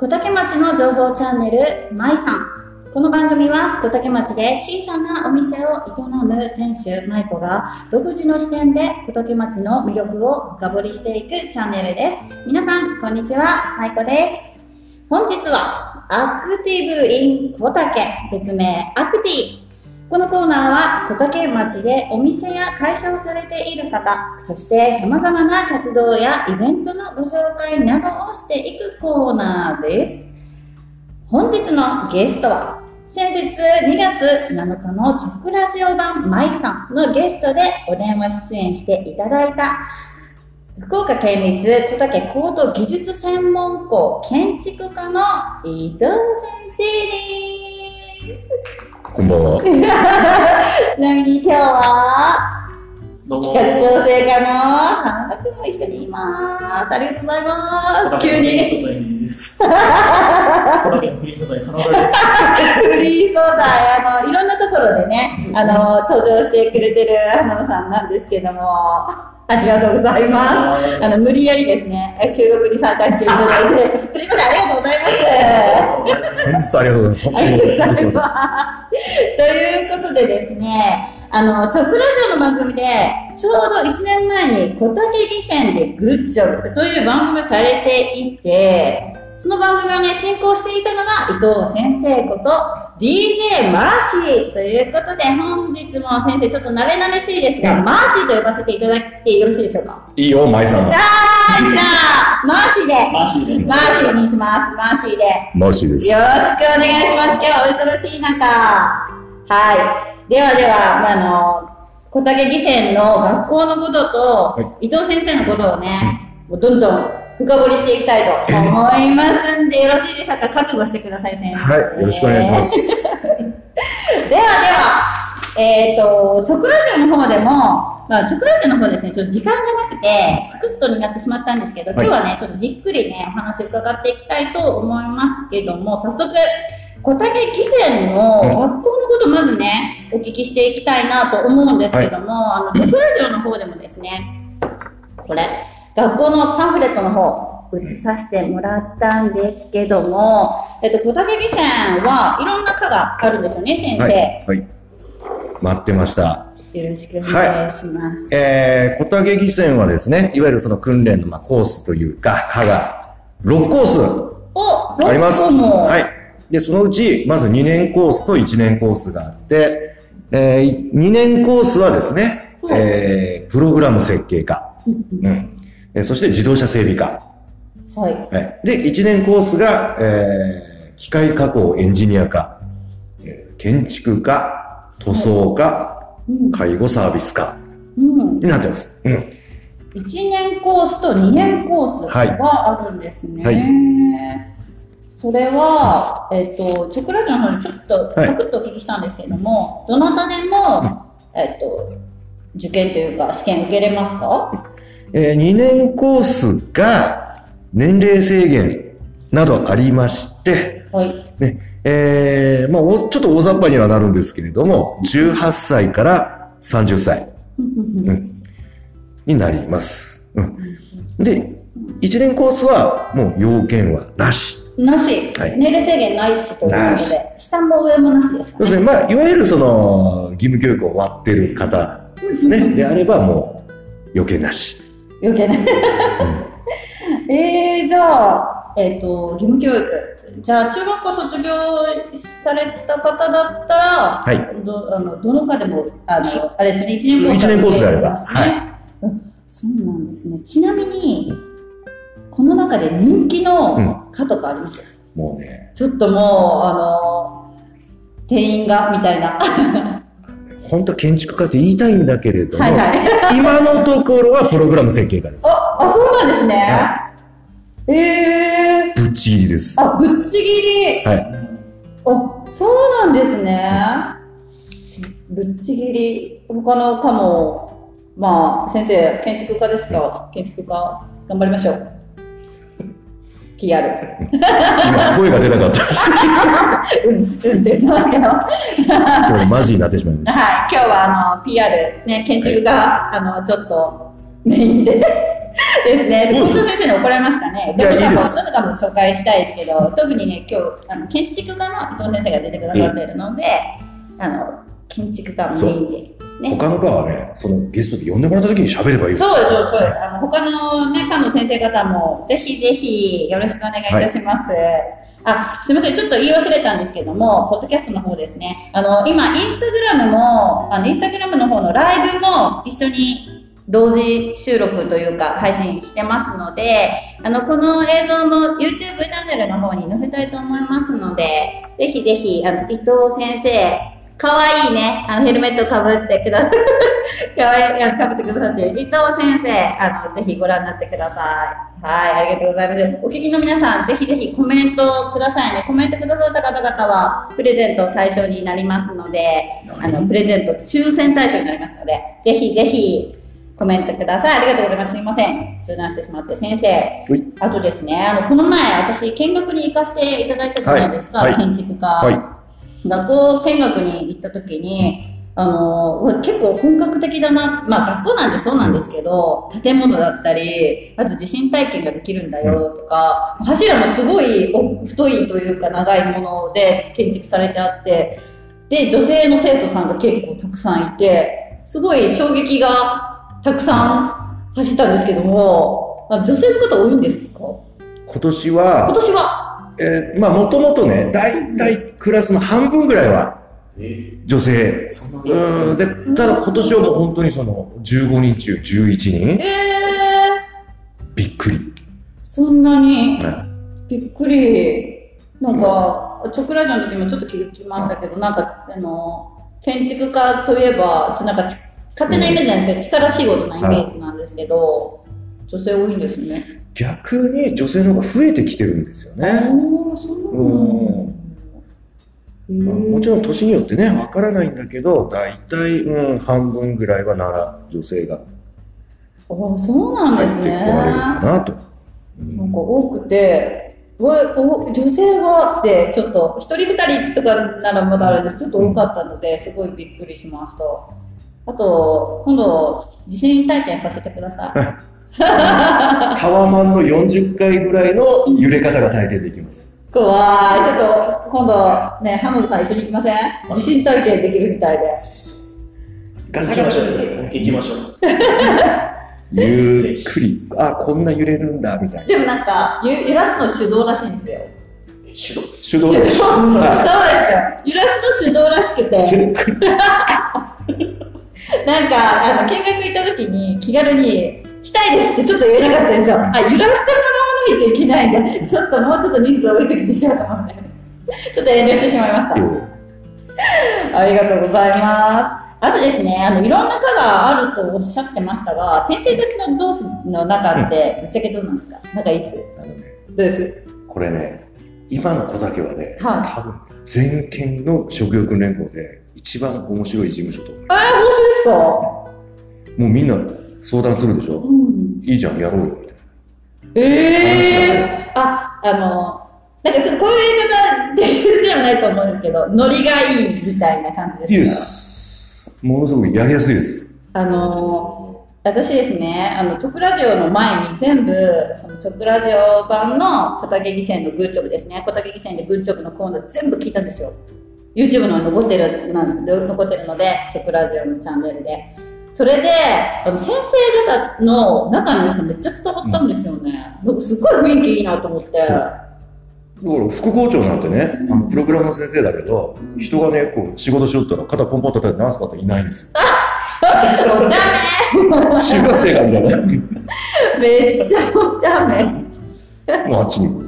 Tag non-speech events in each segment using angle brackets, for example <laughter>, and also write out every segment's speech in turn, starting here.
小竹町の情報チャンネル、まいさん。この番組は小竹町で小さなお店を営む店主、まいこが独自の視点で小竹町の魅力を深掘りしていくチャンネルです。皆さん、こんにちは、まいこです。本日は、アクティブイン小竹、別名アクティ。このコーナーは小竹町でお店や会社をされている方、そして様々な活動やイベントのご紹介などをしていくコーナーです。本日のゲストは、先日2月7日の直ラジオ版マイさんのゲストでお電話出演していただいた福岡県立小竹高等技術専門校建築科の伊藤先生です。こんばんは。<laughs> ちなみに今日は。企画調整課の花田も一緒にいます。ありがとうございます。急 <laughs> フリーに。素材です。小竹のフリー素材、花田です。フリー素材、あの、いろんなところでね、あの、登場してくれてる花田さんなんですけども、ありがとうございます。あの、無理やりですね、収録に参加していただいて、すいません、ありがとうございます。本当ありがとうございます。ありがとうございまます。ということでですね、あの、直ラジオの番組で、ちょうど1年前に小竹義線でグッジョブという番組をされていて、その番組をね、進行していたのが伊藤先生こと DJ マーシーということで、本日も先生ちょっと慣れ慣れしいですが、マーシーと呼ばせていただいてよろしいでしょうか？いいよ、舞さん。はい、じゃあ、マーシーで、マーシーで。マーシーにします。マーシーで。マーシーです。よろしくお願いします。今日はお忙しい中。はい。ではでは、まあ、あの、小竹義仙の学校のことと、は伊藤先生のことをね、もうどんどん深掘りしていきたいと思いますんで、よろしいでしょうか？覚悟してください、先生。はい、よろしくお願いします。<laughs> ではでは、えっ、と、直ラジオの方でも、まあ、直ラジオの方ですね、ちょっと時間がなくて、サクッとになってしまったんですけど、はい今日はね、ちょっとじっくりね、お話伺っていきたいと思いますけども、早速、小竹義仙の学校のことまずね、お聞きしていきたいなと思うんですけども、あの、直ラジオの方でもですね、これ、学校のパンフレットの方、写させてもらったんですけども、えっと、小竹義仙はいろんな科があるんですよね、先生。はい。はい。待ってました。よろしくお願いします。えー、小竹義線はですね、いわゆるその訓練のまあコースというか、科が6コースあります。はい。で、そのうち、まず2年コースと1年コースがあって、えー、2年コースはですね、はいえー、プログラム設計科。うんうん。えーそして自動車整備科。はい。はい。で、1年コースが、えー、機械加工エンジニア科、えー建築科、塗装科、うん。介護サービス科うん。になってます。うん。1年コースと2年コースはいがあるんですね。はいそれは、えっ、と、チョコレートの方にちょっとはいサクッとお聞きしたんですけれども、どなたでも、えっ、と、受験というか試験受けれますか？えー、2年コースが年齢制限などありまして、はい。ね、えー、まあ、おちょっと大雑把にはなるんですけれども、18歳から30歳、うん、になります。うん。で、1年コースはもう要件はなし。なし、はい年齢制限ないしということで、下も上もなしですかね。そうですね。まあ、いわゆるその、義務教育を終わってる方ですね。であればもう、要件なし。余計ね。えー、じゃあ、えっ、と、義務教育。じゃあ、中学校卒業された方だったら、はいどあのどの科でも、あの、あれですね、1年コース。一年コースであればはい。うんそうなんですね。ちなみに、この中で人気の科とかあります、もうね、ちょっともう、あの、店員が、みたいな。本当建築家って言いたいんだけれども、はいはい。今のところはプログラム設計家です。あ、あ、そうなんですね。はえー。ぶっちぎりです。あ、ぶっちぎり。はい。あ、そうなんですね。ぶっちぎり、他の科も、まあ、先生、建築家ですか？建築家、頑張りましょう。PR。今、声が出なかったです。うん、うんって言ってますけど。マジになってしまいました。今日は、あの、PR、ね、建築が、あの、ちょっと、メインでですね。校長先生に怒られますかね。どのかもどのかも紹介したいですけど、特にね、今日、あの建築家の伊藤先生が出てくださっているので、あの、建築家のメインでね。他の科はね、そのゲストで呼んでもらった時に喋ればいい。そうです、そうです。あの、他のね、科の先生方も、ぜひぜひ、よろしくお願いいたします。あ、すみません。ちょっと言い忘れたんですけども、ポッドキャストの方ですね。あの、今、インスタグラムも、あの、インスタグラムの方のライブも一緒に同時収録というか配信してますので、あの、この映像も YouTube チャンネルの方に載せたいと思いますので、ぜひぜひ、あの、伊藤先生、かわいいね、あの、ヘルメットかぶってください。かわいい、かぶってくださっている伊藤先生、あの、ぜひご覧になってください。はい、ありがとうございます。お聞きの皆さん、ぜひぜひコメントくださいね。コメントくださった方々は、プレゼント対象になりますので、あの、プレゼント抽選対象になりますので、ぜひぜひ、コメントください。ありがとうございます。すいません。中断してしまって。先生、はいあとですね、あの、この前、私、見学に行かせていただいたじゃないですか、はいはい建築家。はい。学校見学に行った時に、あの、結構本格的だな。まあ学校なんでそうなんですけど、建物だったり、まず地震体験ができるんだよとか、柱もすごいお太いというか長いもので建築されてあって、で、女性の生徒さんが結構たくさんいて、すごい衝撃がたくさん走ったんですけども、あ女性の方多いんですか？今年今は、年はえーまあもともとね、大体クラスの半分ぐらいはえ女性。うん。で、ただ今年はもう本当にその15人中11人えー、びっくり。そんなに？ねびっくり。なんか、チョクラジオの時もちょっと聞きましたけど、なんか、あの、建築家といえば、ちょっとなんかち、勝手なイメージなんですけど、力仕事なイメージなんですけど、女性多いんですね。逆に女性の方が増えてきてるんですよね。まあ、もちろん年によってね、わからないんだけど、大体、うん、半分ぐらいはなら女性がああ、そうなん入ってですね。こられるかなと。うんなんか多くて、わお女性がって、ちょっと、一人二人とかならまだあれですちょっと多かったので、すごいびっくりしました。あと、今度、地震体験させてください。<laughs> タワマンの40回ぐらいの揺れ方が体験できます。怖い。ちょっと、今度、ね、ハモドさん一緒に行きません？地震体験できるみたいで。ガタガタ行きましょう。<laughs> ゆっくり。あ、こんな揺れるんだ、みたいな。でもなんか、ゆ揺らすの手動らしいんですよ。手動。手動で。<laughs> そうそうですよ。揺らすの手動らしくて。<laughs> なんか、あの、見学行った時に気軽に、したいですってちょっと言えなかったんですよ。あ、揺らしてもらわないといけないんだ。ちょっともうちょっと人数多い時にしようと思って。ちょっと遠慮してしまいました。ありがとうございます。あとですね、あの、いろんな科があるとおっしゃってましたが、先生たちの同士の仲って、ぶっちゃけどうなんですか？仲いいっすあのね、どうです？これね、今の子だけはね、はい多分、全県の職業訓練校で一番面白い事務所と思う。えー、本当ですか？もうみんな相談するでしょ？うん。いいじゃん、やろうよ、みたいな。ええー、あ、あの、なんかちょっとこういう言い方でではないと思うんですけど、ノリがいいみたいな感じいいでですす。ものすごくやりやすいです。かあの、私ですね、あの、チョクラジオの前に全部、そのチョクラジオ版の小竹義戦のグッジョブですね、小竹義戦でグッジョブのコーナー全部聞いたんですよ。YouTube の残ってる、なん残ってるので、チョクラジオのチャンネルで。それで、あの、先生方の仲の良さめっちゃ伝わったんですよね。僕すっごい雰囲気いいなと思って。だから副校長なんてね、あのプログラムの先生だけど、人がね、こう仕事しよったら肩ポンポン叩いて何すかっていないんですよ。お茶 <laughs> 中学生がみたいな。目めっちゃお茶目。もうあっちに行くんですよ。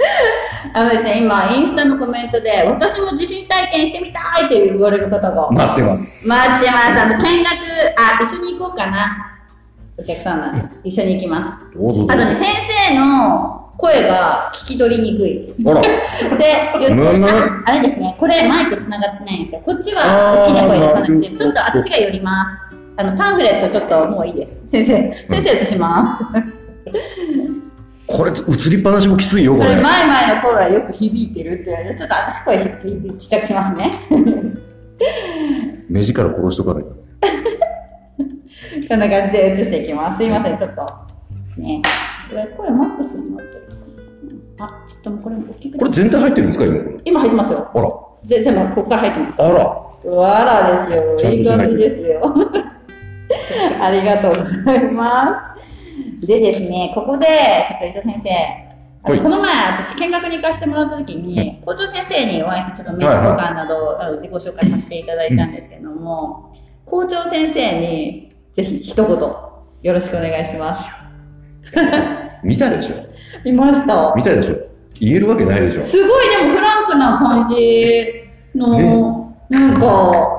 <laughs> あのですね、今、インスタのコメントで、私も地震体験してみたいって言われる方が。待ってます。待ってます。あの、見学、あ、一緒に行こうかな。お客さんなんで一緒に行きまどうぞどうぞ。す。あとね、先生の声が聞き取りにくい。あら、で、言って、ああれですね、これマイク繋がってないんですよ。こっちは大きな声出さなくて、ちょっと私が寄ります。あの、パンフレットちょっともういいです。先生、先生映します。これ映りっぱなしもきついよ、ここれ、れ。前々の声はよく響いてるってちょっと私声ちっちゃくしますね。目力殺しとかないと。こんな感じで映していきます。すいません、ちょっと。ね。これ、声マックスになってる。あ、ちょっともうこれ大きくこれ全体入ってるんですか今。今入ってますよ。あら。ぜ全部ここから入ってます。あら。わらですよ。いい感じですよ。<laughs> ありがとうございます。でですね、ここで、ちょっと伊藤先生、あのはい。この前、私、見学に行かせてもらった時に、校長先生にお会いして、ちょっとメール交換など、あの自己紹介させていただいたんですけども、校長先生に、ぜひ一言、よろしくお願いします。見たでしょ。見ました。見たでしょ。言えるわけないでしょ。すごいでもフランクな感じの、なんか、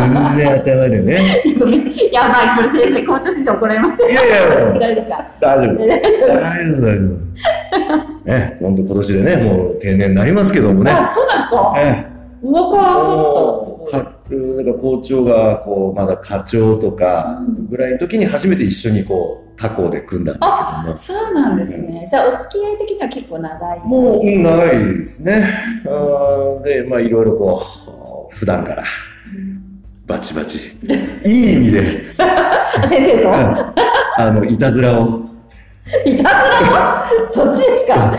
くんね。くんね頭でね。<laughs> やばい、これ先生、校長先生怒られますいやいや大丈夫ですか？大丈夫。大丈夫大丈夫、大丈夫。ね、本当今年でね、もう定年になりますけどもね。あ、そうなんですか？ええ若かった。すごい。かなんか校長がこうまだ課長とかぐらいの時に初めて一緒にこう他校で組んだんだけどもそうなんですね。じゃあ、お付き合い的には結構長い。もううん長いですねあーでまあいろいろこう普段からバチバチ。いい意味で。あ <laughs> 先生と？あのいたずらを。いたずら <laughs> そっちですか？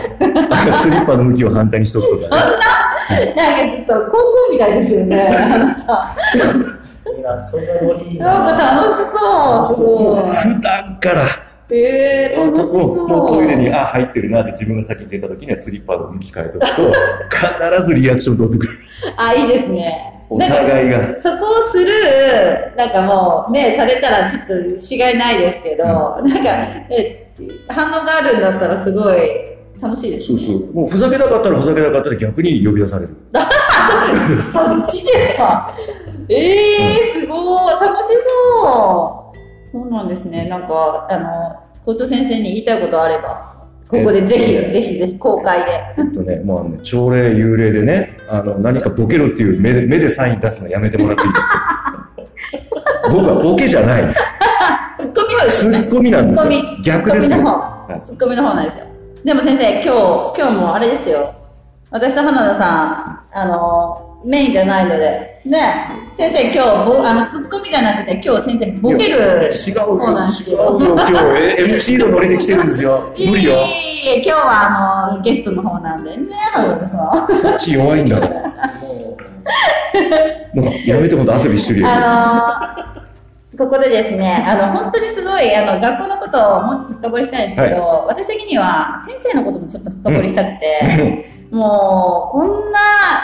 スリッパの向きを反対にしとくとかね。な？ん。かちょっと高校みたいですよね。なんか。楽しそう。すごい。普段からえー、楽しそう。もうトイレにあ入ってるなって自分が先に出た時にはスリッパの向き変えとくと必ずリアクション取ってくる。あ、いいですね。お互いがそこをスルー、なんかもうね、されたらちょっとしがいないですけど、なんか、え反応があるんだったらすごい楽しいですね。そうそう。もうふざけなかったらふざけなかったら逆に呼び出される。<laughs> そっちですか？えー、すごい楽しそうそうなんですね。なんか、あの、校長先生に言いたいことあれば、ここでぜひ、ぜひぜひ公開で。えっとね、もうあのね、朝礼、幽霊でね、あの、何かボケろっていう目で目でサイン出すのやめてもらっていいですか？<laughs> 僕はボケじゃない。ツッコミはですね。ツッコミなんですよツッコミ。逆ですよ。ツッコミの方。はいツッコミの方なんですよ。でも先生、今日、今日もあれですよ。私と花田さん、あの、メインじゃないので。ね、先生今日、ぼあの、ツッコミじゃなくて、今日先生、ボケる。違うよ、違うよよ、今日、え MC のノリで来てるんですよ。無理よ。えいえ、今日はあの、ゲストの方なんでね。そっち弱いんだから。も <laughs> もうやめて、ほんと汗びっしょりやあのここでですね、あの、本当にすごい、あの、学校のことをもうちょっと深掘りしたいんですけど、私的には、先生のこともちょっと深掘りしたくて、もう、こんな、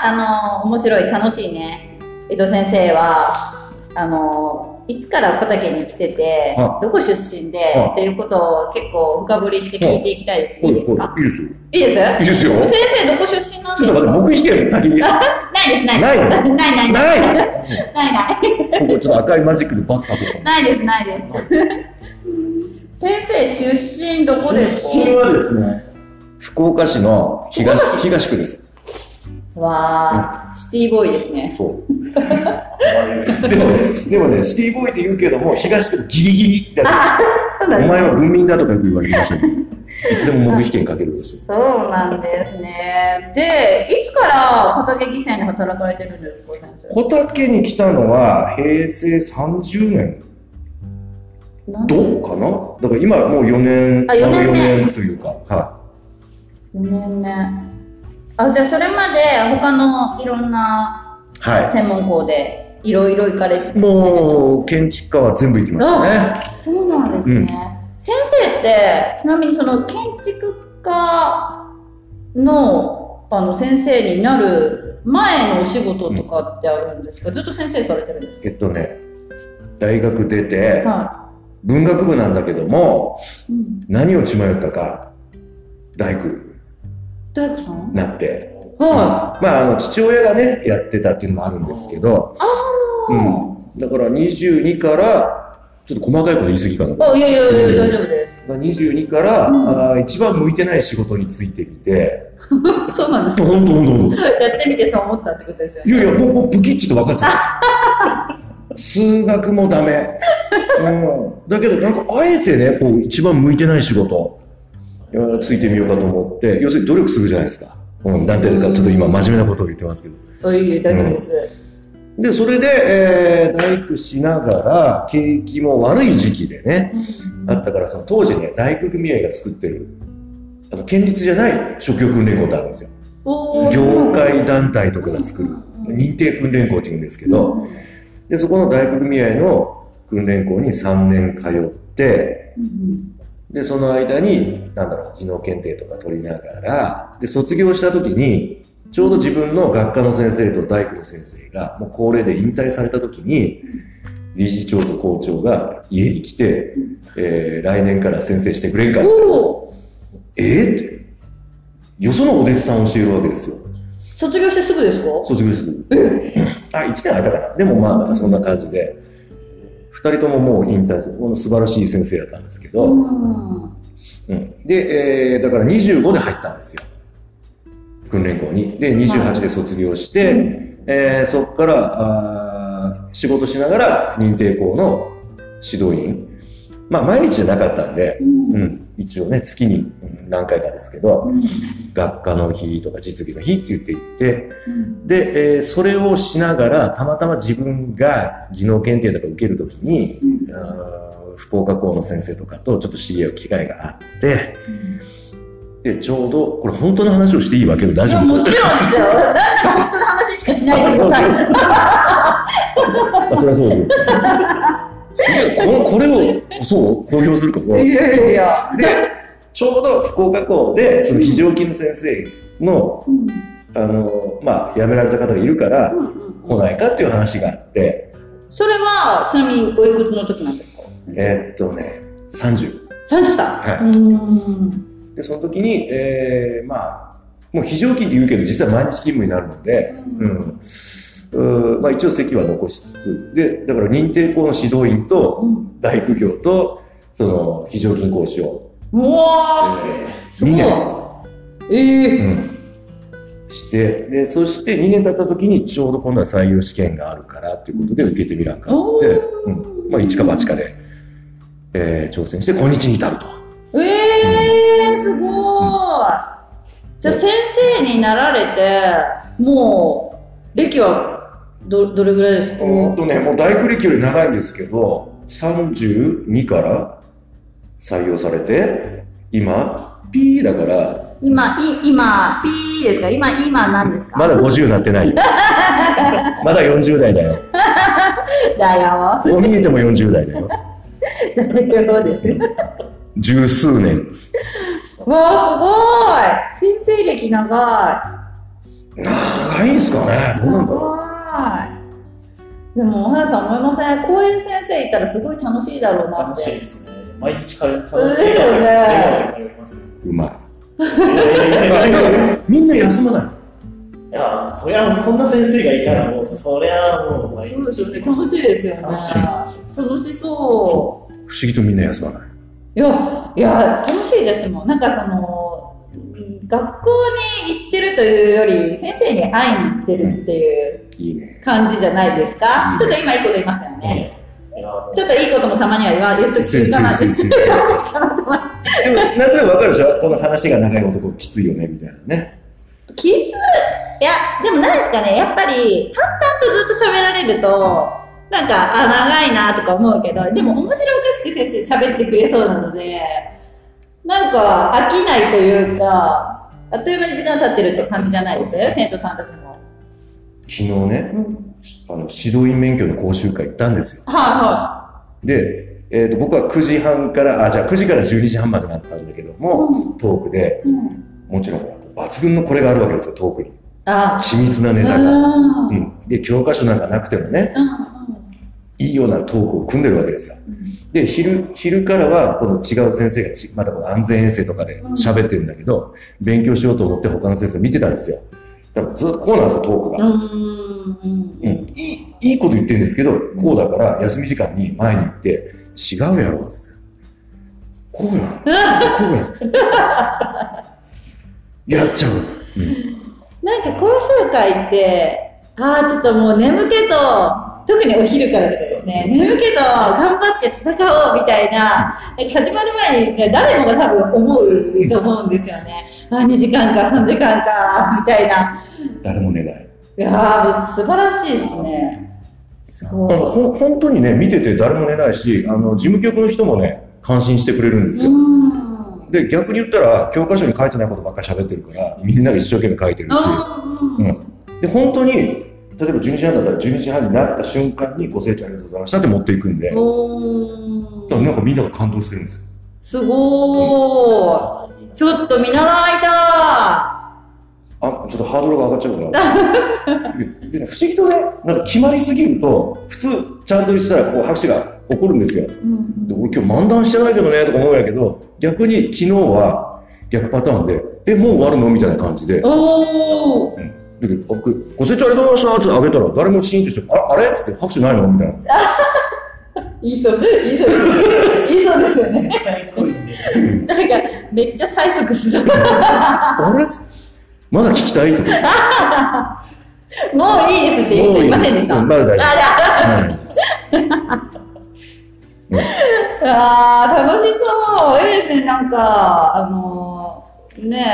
あの、面白い、楽しいね、江戸先生は、あの、いつから小竹に来ててあ、どこ出身であ、っていうことを結構深掘りして聞いていきたいです。いいですかいいですよ。いいです？いいですよ。先生、どこ出身なんですか？ちょっと待って、僕引けよ、先に。ないです、ないです。ないの？ない、ない、ない。いない、ない。ここちょっと赤いマジックでバツ書こうかな。ないです、ないです。先生、出身どこですか？う出身はですね、福岡市の東東区です。わー、シティボーイですね。そう。でもね、でもね、シティボーイって言うけども、東区のギリギリだから。お前は軍民だとかよく言われてましたけど、いつでも黙秘権かけるんですよ。そうなんですね。で、いつから小竹犠牲に働かれてるんですか、先小竹に来たのは平成30年どうかな？だから今もう4年、あ四年目丸四年というか、は4年目。あ、じゃあそれまで他のいろんな専門校でいろいろ行かれてい。もう、建築家は全部行きましたね。そうなんですね。うん先生って、ちなみにその建築家のあの先生になる前のお仕事とかってあるんですか、ずっと先生されてるんですえっとね、大学出てか、は文学部なんだけども、い。うん。何を血迷ったか、大工大工さん？になって、はまあ、あの、父親がね、やってたっていうのもあるんですけど、い。うんだから22から、ちょっと細かいこと言い過ぎかな。あ、いやいやいや、大丈夫で22から、うんあー一番向いてない仕事についてみて、す。<laughs> そうなんですか。ほんとほんとほんと。やってみてそう思ったってことですよね。いやいや、もう、もうブキッチと分かっちゃった。<laughs> 数学もダメ。うん。だけど、なんか、あえてね、こう、一番向いてない仕事、ついてみようかと思って、要するに努力するじゃないですか。うん、なんていうか、ちょっと今真面目なことを言ってますけど。あいいえ大丈夫です。で、それで、えー大工しながら、景気も悪い時期でね、あったから、その当時ね、大工組合が作ってる、あの、県立じゃない職業訓練校ってあるんですよ。業界団体とかが作る、認定訓練校って言うんですけど、で、そこの大工組合の訓練校に3年通って、うんで、その間に、なんだろう、技能検定とか取りながら、で、卒業した時に、ちょうど自分の学科の先生と大工の先生が、もう高齢で引退された時に、理事長と校長が家に来て、えー来年から先生してくれんかって。えー？って。よそのお弟子さんを教えるわけですよ。卒業してすぐですか？卒業してすぐ。あ、1年空いたかな。でもまあ、なんかそんな感じで、二人とももう引退する。この素晴らしい先生だったんですけど、うんうんで、えーだから25で入ったんですよ。訓練校に。で、28で卒業して、えーそこからあー仕事しながら認定校の指導員。まあ、毎日じゃなかったんで、うんうん、一応ね、月にうん何回かですけど、うん学科の日とか実技の日って言って行って、うんで、えーそれをしながら、たまたま自分が技能検定とか受けるときに、うんあー福岡校の先生とかとちょっと知り合う機会があって、で、ちょうど、これ本当の話をしていいわけで大丈夫もちろんですよ。なんで本当の話しかしないでください。あ、そりゃそうですよ。これを、そう、公表するか。いやいやいや。で、ちょうど福岡校で、その非常勤の先生の、うんあの、まあ、辞められた方がいるから、来ないかっていう話があって、それは、ちなみにおいくつの時なんですか？えーっとね、30。?30 歳。はいうん。で、その時に、えー、まあ、もう非常勤って言うけど、実は毎日勤務になるので、ううんん。うーまあ一応席は残しつつ、で、だから認定校の指導員と、うん。大工業と、その、非常勤講師を、うわえー、2年、ーええうん、して、で、そして2年経った時に、ちょうど今度は採用試験があるからっていうことで受けてみらんかっつって、うん。まあ一か八かで、えー、挑戦して、今日に至ると。ええすごい。じゃあ先生になられて、もう、歴はど、どれぐらいですか？うんとね、もう大工歴より長いんですけど、32から採用されて、今、P だから、今、い、今、ピーですか？今、今何ですか？まだ50になってないよ。<laughs> まだ40代だよ。だよ。こう見えても40代だよ。そうです。十数年。わあ、すごい先生歴長長いんすかね？い。どうなんだろ長い。でも、おはやさん思いませんこういう先生いたらすごい楽しいだろうなっ楽しいて。ですね。毎日通う。そうですよね。う。うまい。みんな休まない。いや、そりゃ、こんな先生がいたら、もう、そりゃ、もう、毎日そうですよね。楽しいですよね。楽しそ不思議とみんな休まない。う。いや、いや、楽しいですもん。なんかその、うん学校に行ってるというより、先生に会いに行ってるっていう。感じじゃないですか？ちょっと今いいこと言いましたよね。ちょっといいこともたまには言われると中かなって。先生先生かなでも、なんとなくわかるでしょ？この話が長い男きついよね、みたいなね。きつい？いや、でも何ですかね、やっぱり、淡々とずっと喋られると、なんか、あ、長いなとか思うけど、でも面白おかしく先生喋ってくれそうなので、なんか飽きないというか、あっという間に時間経ってるって感じじゃないです？生徒さんたちも。昨日ね、うん。あの、指導員免許の講習会行ったんですよ。はで、えっ、と、僕は9時半から、あ、じゃあ9時から12時半までだったんだけどいも、はい。トークで。もちろん、抜群のこれがあるわけですよ、トークに。あ、緻密なネタが。う。ん。で、教科書なんかなくてもね、いいようなトークを組んでるわけですよ。で、昼、昼からは、この違う先生がち、またこの安全衛生とかで喋ってるんだけど、勉強しようと思って他の先生見てたんですよ。だからずっとこうなんですよ、トークが。うん。うん。うん、いい、いいこと言ってるんですけど、こうだから休み時間に前に行って、違うやろ、つってこうやん。こうやん。<laughs> <laughs> やっちゃう。うんなんか講習会って、ああ、ちょっともう眠気と、特にお昼からですね、眠気と頑張って戦おうみたいな、始まる前にね誰もが多分思うと思うんですよね。あー2時間か3時間か、みたいな。誰も寝ない。いいやー、素晴らしいですね。すごい。あのほ本当にね、見てて誰も寝ないし、あの、事務局の人もね、感心してくれるんですよ。うん。で、逆に言ったら、教科書に書いてないことばっかり喋ってるから、みんなが一生懸命書いてるし、うん。で、本当に、例えば12時半だったら12時半になった瞬間にご清聴ありがとうございましたって持っていくんで、だからなんかみんなが感動してるんですよ。すごーい。ちょっと見習いたあ、ちょっとハードルが上がっちゃうから。不思議とね、なんか決まりすぎると、普通、ちゃんとしたらこう拍手が起こるんですよ。い。うんで俺今日漫談してないけどね、とか思うんやけど、逆に昨日は逆パターンで、え、もう終わるのみたいな感じで、おー。だけど僕、ご清聴ありがとうございましたってあげたら、誰もシーンとして、あれあれ？っつって拍手ないの？みたいな。<laughs> いいそう、いいそう、いいそうですよね。なんか、めっちゃ催促しそう。あれ？まだ聞きたいとか？<laughs> もういいですっていう人いませんでした。うんまだ大丈夫。あはいあー楽しそう。いいですね、なんか、あのー、ね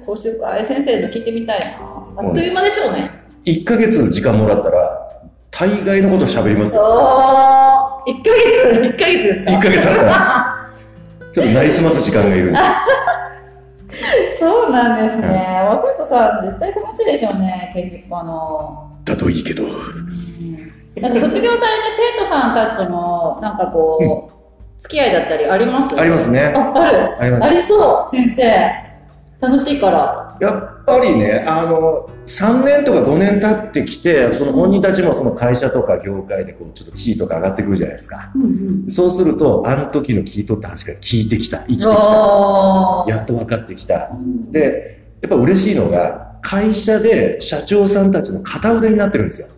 え、講習会先生の聞いてみたいな。あっという間でしょうね。1ヶ月時間もらったら、大概のこと喋りますよ。おー、1ヶ月、1ヶ月ですか？1ヶ月あったら。ちょっとなりすます時間がいるんで。<laughs> そうなんですね。お生徒さん、絶対楽しいでしょうね、建築家の。だといいけど。なんか卒業されて生徒さんたちとの、なんかこう、付き合いだったりあります？ありますね。あ、ある。ありますありそう、先生。楽しいから。やっぱりね、あの、3年とか5年経ってきて、その本人たちもその会社とか業界でこう、ちょっと地位とか上がってくるじゃないですか。うんうん。そうすると、あの時の聞いとった話が聞いてきた、生きてきた。やっと分かってきた。で、やっぱ嬉しいのが、会社で社長さんたちの片腕になってるんですよ。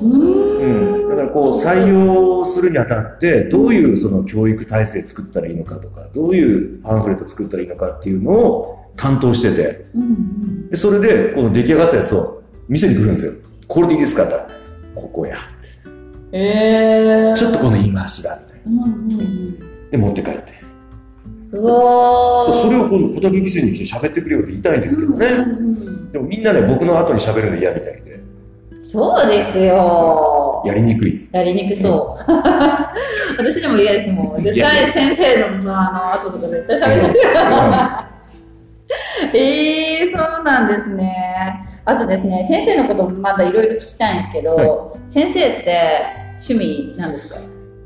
うーん。だからこう採用するにあたって、どういうその教育体制作ったらいいのかとか、どういうパンフレット作ったらいいのかっていうのを担当してて、うんうん。で、それでこの出来上がったやつを見せに来るんですよ。これでいいですか？って言ったら、ここや。えー。ちょっとこの言い回しが、みたいうんうんな。で、持って帰って。うん。うわー。それを今度小竹犠牲に来て喋ってくれよって言いたいんですけどね。うんうんうんでもみんなね、僕の後に喋るの嫌みたいで、そうですよ。やりにくいです。やりにくそう。<laughs> 私でも嫌ですもん。絶対先生のあの後とか絶対喋ってる。<laughs> えー、そうなんですね。あとですね、先生のこともまだいろいろ聞きたいんですけど、先生って趣味なんですか？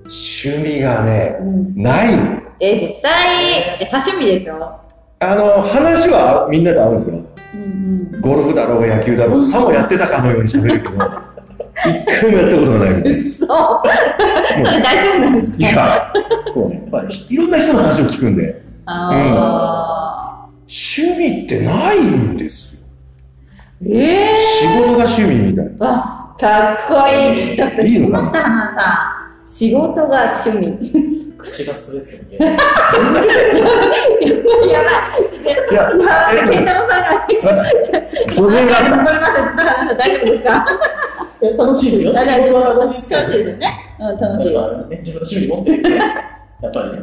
趣味がね、うん。ない。えー、絶対、え、多趣味でしょ？あの、話はみんなと合うんですよ。うんうん。ゴルフだろうが野球だろうが、さもやってたかのように喋るけど、一回もやったことがないみたいな。そう。それ大丈夫なんですいや、こうね、やっぱいろんな人の話を聞くんで、あ趣味ってないんですよ。ー。えー。仕事が趣味みたい。な。わ、かっこいい。ちょっとさん。仕事が趣味。口が滑ってる。やばい。い。や、あー、えっと健太郎さんが。ります。大丈夫ですかえ楽しいですよ。楽しいですけど。楽しいです。よね。うん、楽しいです。やっぱね、自分の趣味持ってる。やっぱりね。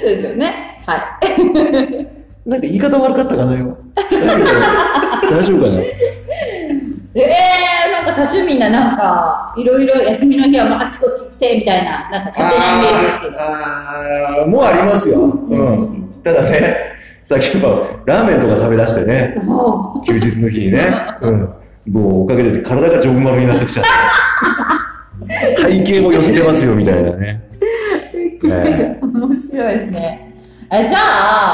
そうですよね。はい。なんか言い方悪かったかな、今。<laughs> 大丈夫かなえー、なんか多趣味な、なんか、いろいろ休みの日はあちこち行って、みたいな、なんか勝手なイメージですけど。あーもうありますよ。うん。ただね、<laughs> さっきやっぱラーメンとか食べ出してね、も休日の日にね、うん。もうおかげで体がジョグマルになってきちゃって。<laughs> 体型も寄せてますよ、みたいなね。面白いですね。えじゃ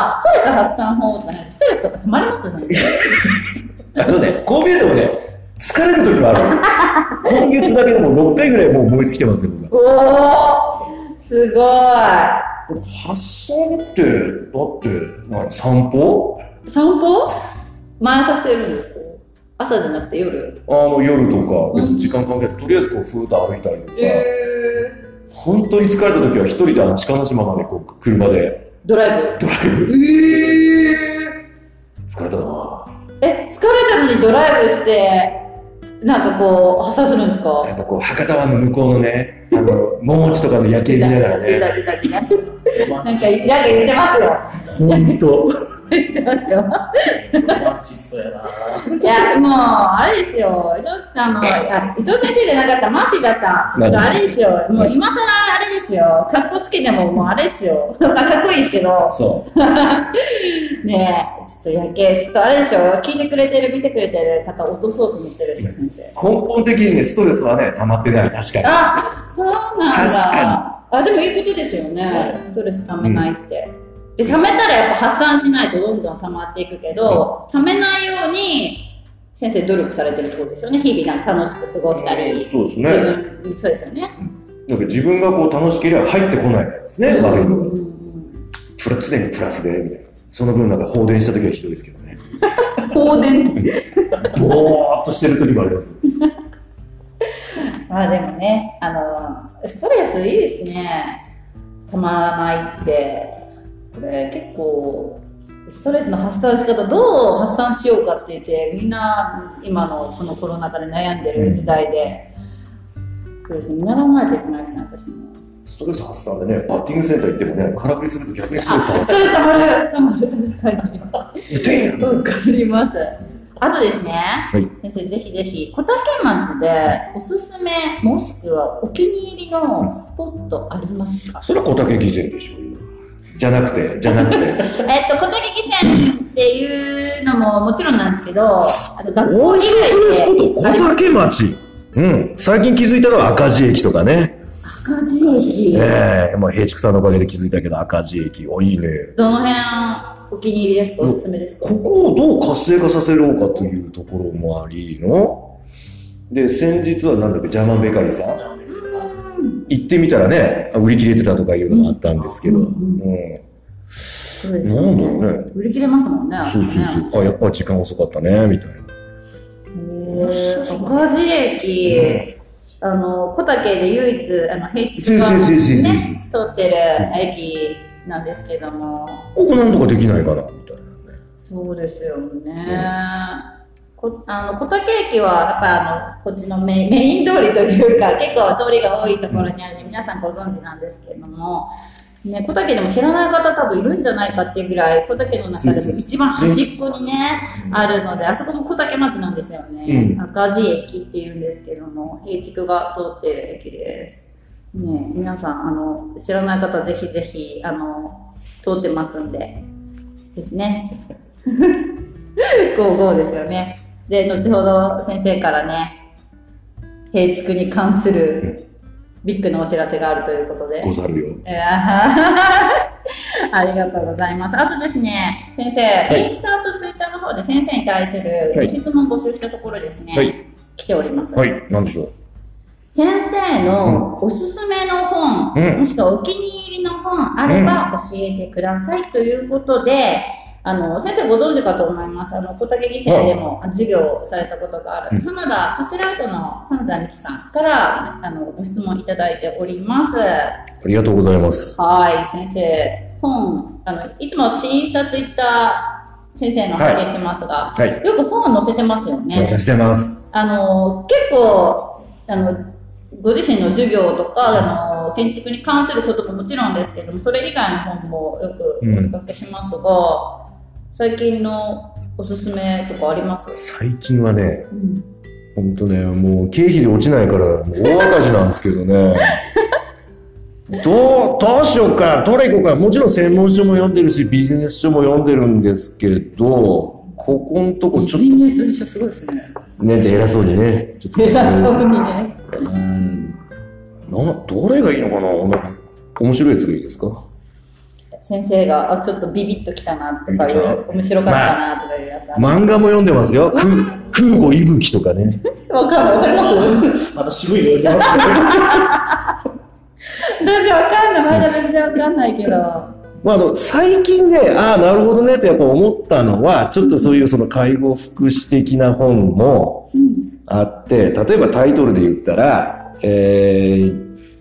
あ、ストレス発散法とかね、ストレスとか溜まります？え <laughs> あのね、こう見えてもね、疲れる時もある。<laughs> 今月だけでも6回ぐらいもう燃え尽きてますよ、僕は。おー、すごい。発散って、だって、何散歩？散歩？毎朝してるんです。か朝じゃなくて夜？あの、夜とか、別に時間関係ない。とりあえずこう、ふーっと歩いたりとか、え本当に疲れた時は一人であの鹿の島までこう、車でー、ドライブ。ドライブ。え疲れたなえ、疲れたのにドライブして、なんかこう、発散するんですか？なんかこう、博多湾の向こうのね、あの、<laughs> 桃地とかの夜景見ながらね、なんか、なんか言ってますよ。ほんと、言ってますよ。マチストやな。いや、もう、あれですよ。伊藤あのいや伊藤先生じゃなかった、マーシーだった。何あれですよ。もう今更あれですよ。かっこつけても、もうあれですよ。かっこいいですけど。そう。<laughs> ねえ、ちょっとやけ、ちょっとあれでしょ。聞いてくれてる、見てくれてる方落とそうと思ってるでしょ、先生。根本的にね、ストレスはね、溜まってない、確かに。あ、そうなんだ。確かあ、でもいいことですよね。ストレス溜めないって。で、溜めたらやっぱ発散しないとどんどん溜まっていくけど、溜めないように、先生努力されてるってことですよね。日々なんか楽しく過ごしたり。そうです自分、そうですよね。なんか自分がこう楽しければ入ってこないですね、悪いのが。プラ常にプラスで、みたいな。その分なんか放電した時はひどいですけどね。<laughs> 放電。<laughs> ぼーっとしてる時もあります。まあでもね、あの、ストレスいいですね。たまらないって。これ結構、ストレスの発散の仕方、どう発散しようかって言って、みんな今のこのコロナ禍で悩んでる時代で、そうですね、見習わないといけないですね、私も。ストレス発散でね、バッティングセンター行ってもね、空振りすると逆にストレあ、ス溜まストレスたまる、たまる、確かに。わかります。あとですね、い。先生ぜひぜひ、小竹町でおすすめ、もしくはお気に入りのスポットありますか？それは小竹義膳でしょうよ。じゃなくて、じゃなくて。<laughs> えっと、小竹義線っていうのももちろんなんですけど、あの学校以おすすめスポット、小竹町。うん。最近気づいたのは赤字駅とかね。赤字駅、ええまあ、平畜さんのおかげで気づいたけど、赤字駅。お、いいね。どの辺お気に入りですか？おすすめですか？ここをどう活性化させようかというところもありの？で、先日はなんだっけ、ジャーマンベーカリーさん行ってみたらね、売り切れてたとかいうのがあったんですけど。ううんん。そうですよなんだろうね。売り切れますもんね。そうそうそう。あ、やっぱ時間遅かったね、みたいな。へー赤字駅、あの、小竹で唯一、あの、平地がそうそうそうそうね、通ってる駅なんですけども、ここなんとかできないかな、みたいなね。そうですよね。こあの小竹駅はやっぱあのこっちのメインメイン通りというか <laughs> 結構通りが多いところにあるんで皆さんご存知なんですけれども、ね、小竹でも知らない方多分いるんじゃないかっていうぐらい小竹の中でも一番端っこにねあるのであそこも小竹町なんですよね、うん。赤字駅っていうんですけども平地が通っている駅です、ね、皆さんあの知らない方ぜひぜひあの通ってますんで。ですね。<laughs> ゴーゴーですよね。で、後ほど先生からね、平地区に関するビッグなお知らせがあるということで。ござるよ。えー <laughs> ありがとうございます。あとですね、先生、いインスタとツイッターの方で先生に対するはいご質問募集したところですね、はい。来ております。はい。なんでしょう？先生のおすすめの本、うんもしくはお気に入りの本あれば教えてくださいということで、あの、先生ご存知かと思います。あの、小竹義生でも授業をされたことがある、うん花田、パセラウトの花田美希さんから、あの、ご質問いただいております。ありがとうございます。はい、先生。本、あの、いつも私インスタ、ツイッター、先生の拝見してますが、はい。よく本載せてますよね。させてます。あの、結構、あの、ご自身の授業とか、あの、建築に関することももちろんですけども、それ以外の本もよくお見かけしますが、最近のおすすめとかあります？最近はね、うん。ほんとね、もう経費で落ちないから、大赤字なんですけどね。<laughs> どう、どうしようか、どれ行こうか。もちろん専門書も読んでるし、ビジネス書も読んでるんですけど、ここんとこビちょっジネス書すごいですね。とね、で偉そうにね。ちょっと偉そうにね。うん。な、どれがいいのかな面白いやつがいいですか？先生が、あ、ちょっとビビッときたなとかいう、面白かったなとかいうやつある。漫画も読んでますよ。空空母息吹とかね。<laughs> わかんない。わかります？また渋いの読みますね。<laughs> 私わかんない。まだ全然わかんないけど。まあ、あの、最近ね、ああ、なるほどねってやっぱ思ったのは、ちょっとそういうその介護福祉的な本もあって、例えばタイトルで言ったら、えー、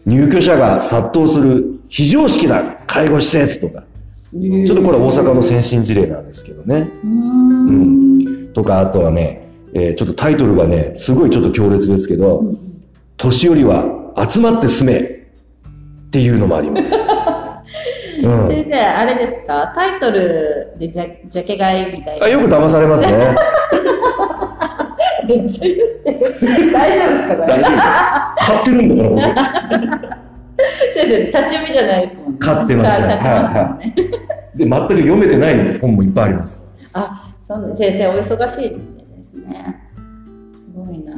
入居者が殺到する非常識な介護施設とか、ちょっとこれは大阪の先進事例なんですけどね。うーん。とか、あとはね、えーちょっとタイトルがね、すごいちょっと強烈ですけど、年寄りは集まって住めっていうのもあります。<laughs> うん。先生、あれですか？タイトルでジャジャケ買いみたいな。あよく騙されますね。<laughs> めっちゃ言ってる。大丈夫ですか？これ大丈夫買ってるんだから、先生、立ち読みじゃないですもんね。買ってますよ買ってますもんね。僕で、全く読めてない本もいっぱいあります。あ、そう先生、お忙しいですね。すごいな。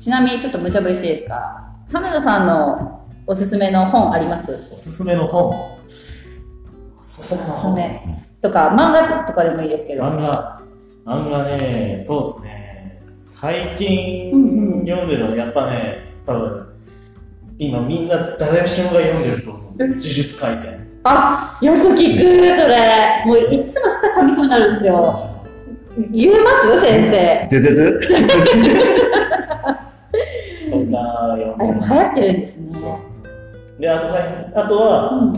ちなみに、ちょっと無茶ぶりしていいですか？花田さんのおすすめの本あります？おすすめの本？おすおすめのすす本。め。とか、漫画とかでもいいですけど。漫画。漫画ね、そうですね。最近読んでるのは、やっぱね、多分、今みんな誰しもが読んでると思う。うん呪術廻戦。あ、よく聞く、それ。もういつも舌噛みそうになるんですよ。言えます？先生。ででで？とか読んあ、でます。行ってるんですね。で、あとさあとは、うん。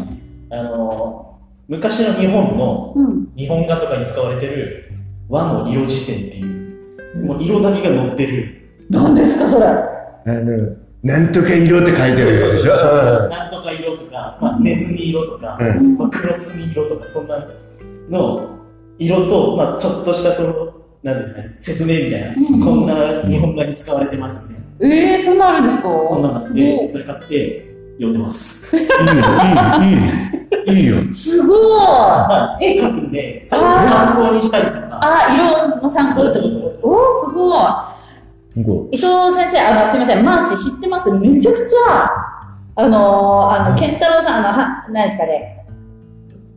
あの、昔の日本の、うん。日本画とかに使われてる和の色辞典っていう、もう色だけが載ってる。何ですか、それ？あの、なんとか色って書いてるでしょ？なんとか色とか、まあ、ネズミ色とか、うん。まあ、クロスミ色とか、そんなの色と、まあ、ちょっとしたその、なんていうんですかね、説明みたいな、うんこんな日本画に使われてますみたいな。ええー、そんなあるんですか？そんなのがあっすて、それ買って読んでます。いいよ、いいよ、いいよ。いいよ。すごいまあ、絵描くんで、それを参考にしたりとか、あ、色の参考ってことですかおー、すごい。こ伊藤先生、あの、すみません、マーシー知ってます？めちゃくちゃ、あのー、あの、健太郎さん、あの、は、何ですかね？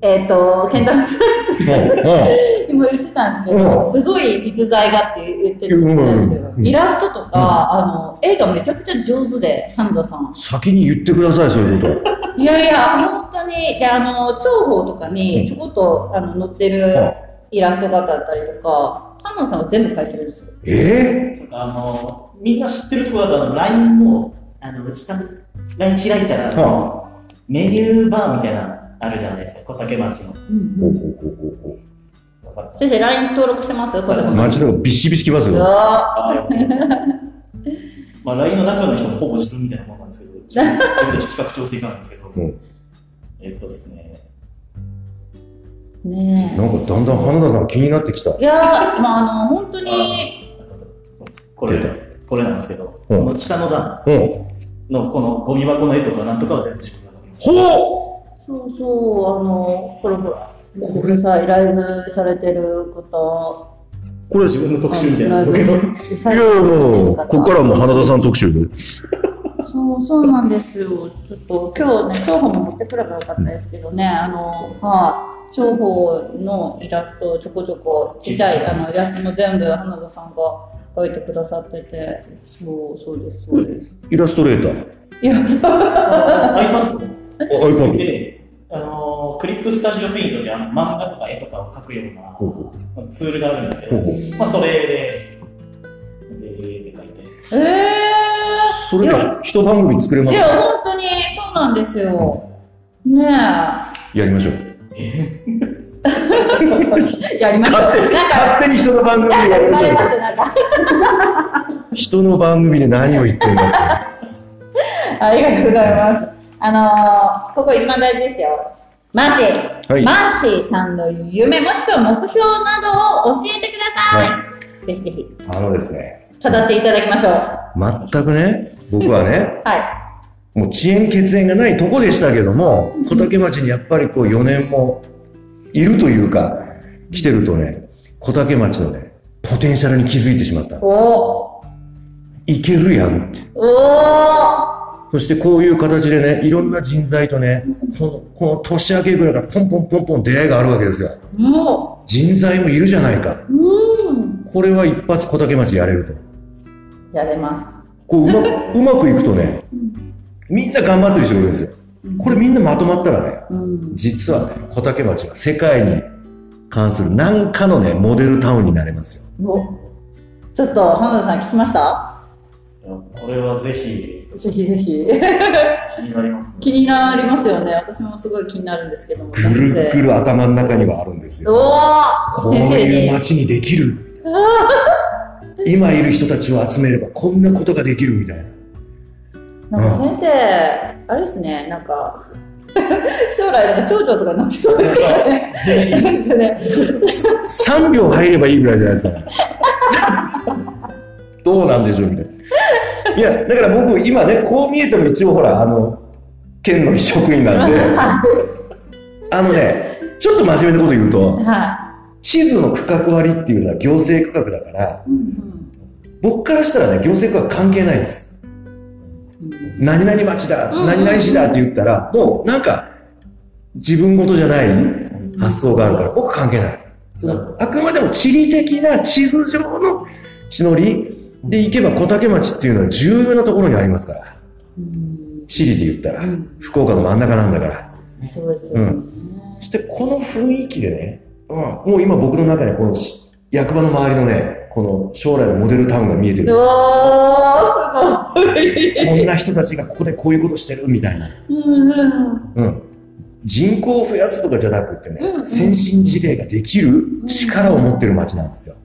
えっ、と、健太郎さん。ん。も言ってたんですけど、うん。すごい実在がって言ってるんですよ。うん。イラストとか、あの、絵がめちゃくちゃ上手で、花田さん。先に言ってください、そういうこと。いやいや、本当に、であの、長報とかにちょこっと、あの、載ってるイラストがあったりとか、花田さんは全部描いてるんですよ。え？とかあの、みんな知ってるところだと、あの、LINE の、あの、下の、LINE 開いたら、メニューバーみたいな、あるじゃないですか、小竹町の。うんほうほうほうほう。ほわかった。先生、LINE 登録してます？街とかビシビシ来ますうよ。<laughs> まあ、LINE の中の人もほぼ自分みたいなもんなんですけど、自分企画調整官なんですけど、うん。えっとですね、ーねなんかだんだん花田さん気になってきた。え。いやー、まあ、あの、本当に、これこれなんですけど、うんこの下の段うん。のこのゴミ箱の絵とかなんとかは全部自分が描きましほそうそう、あの、ほらほら、ごめんなさい、ライブされてる方、これ、い自分の特集みたいな。ライブやいや、もう、ここからもう花田さん特集で。そう、そうなんですよ。ちょっと今日ね、長報も持ってくればよかったですけどね、あの、はい、長報のイラストちょこちょこ、ちっちゃいあのやつも全部花田さんが描いてくださってて、そう、そうです、そうです。イラストレーター。いや、そうあ iPad あ iPad。で、あのクリップスタジオペイントってあの漫画とか絵とかを描くようなツールがあるんですけど、ほうほうまあ、それで、で、で描いて。えそれで一番組作れー、ますいや、本当にそうなんですよ。ねえ。やりましょう。<laughs> やりました。勝手勝手に人の番組でやりましょう。<laughs> 人の番組で何を言ってんだって。ありがとうございます。あのー、ここ一番大事ですよ。マーシー、はいマーシーさんの夢もしくは目標などを教えてください。はぜひぜひ、あのですね、語っていただきましょう。全くね、僕はね、はもう遅延血縁がないとこでしたけども、小竹町にやっぱりこう4年もいるというか、来てるとね、小竹町のね、ポテンシャルに気づいてしまったんい。です。おいけるやんって。ー。おそしてこういう形でね、いろんな人材とね、この、この年明けぐらいからポンポンポンポン出会いがあるわけですよ。人材もいるじゃないか。う、うん。これは一発小竹町やれると。やれます。こううまく、うまくいくとね、みんな頑張ってる人がいるんですよ。これみんなまとまったらね、うん。実はね、小竹町は世界に関する何かのね、モデルタウンになれますよ。おちょっと、浜田さん聞きました？これはぜひぜひぜひ。気になります気になりますよね。私もすごい気になるんですけども。ぐるぐる頭の中にはあるんですよ。おーこう先生に。いう街にできる。<laughs> 今いる人たちを集めればこんなことができるみたいな。なんか先生、あれですね、なんか、<laughs> 将来なんか町長とかになってそうですけどね。なんかね3秒入ればいいぐらいじゃないですか。どうなんでしょうみたいな。いや、だから僕今ね、こう見えても一応ほら、あの、県の職員なんで、<laughs> あのね、ちょっと真面目なこと言うと、は地図の区画割りっていうのは行政区画だから、い。うん僕からしたらね、行政区画関係ないです。うん何々町だ、うん何々市だって言ったら、もうなんか、自分事じゃない発想があるから、僕関係ない。あくまでも地理的な地図上の地のりで行けば小竹町っていうのは重要なところにありますから。うん地理で言ったらうん。福岡の真ん中なんだから。そうですよね。そしてこの雰囲気でね、うん、もう今僕の中でこのし役場の周りのね、この将来のモデルタウンが見えてるんおです。ごい。こんな人たちがここでこういうことしてるみたいな。うん。人口を増やすとかじゃなくってね、うんうん先進事例ができる力を持ってる町なんですよ。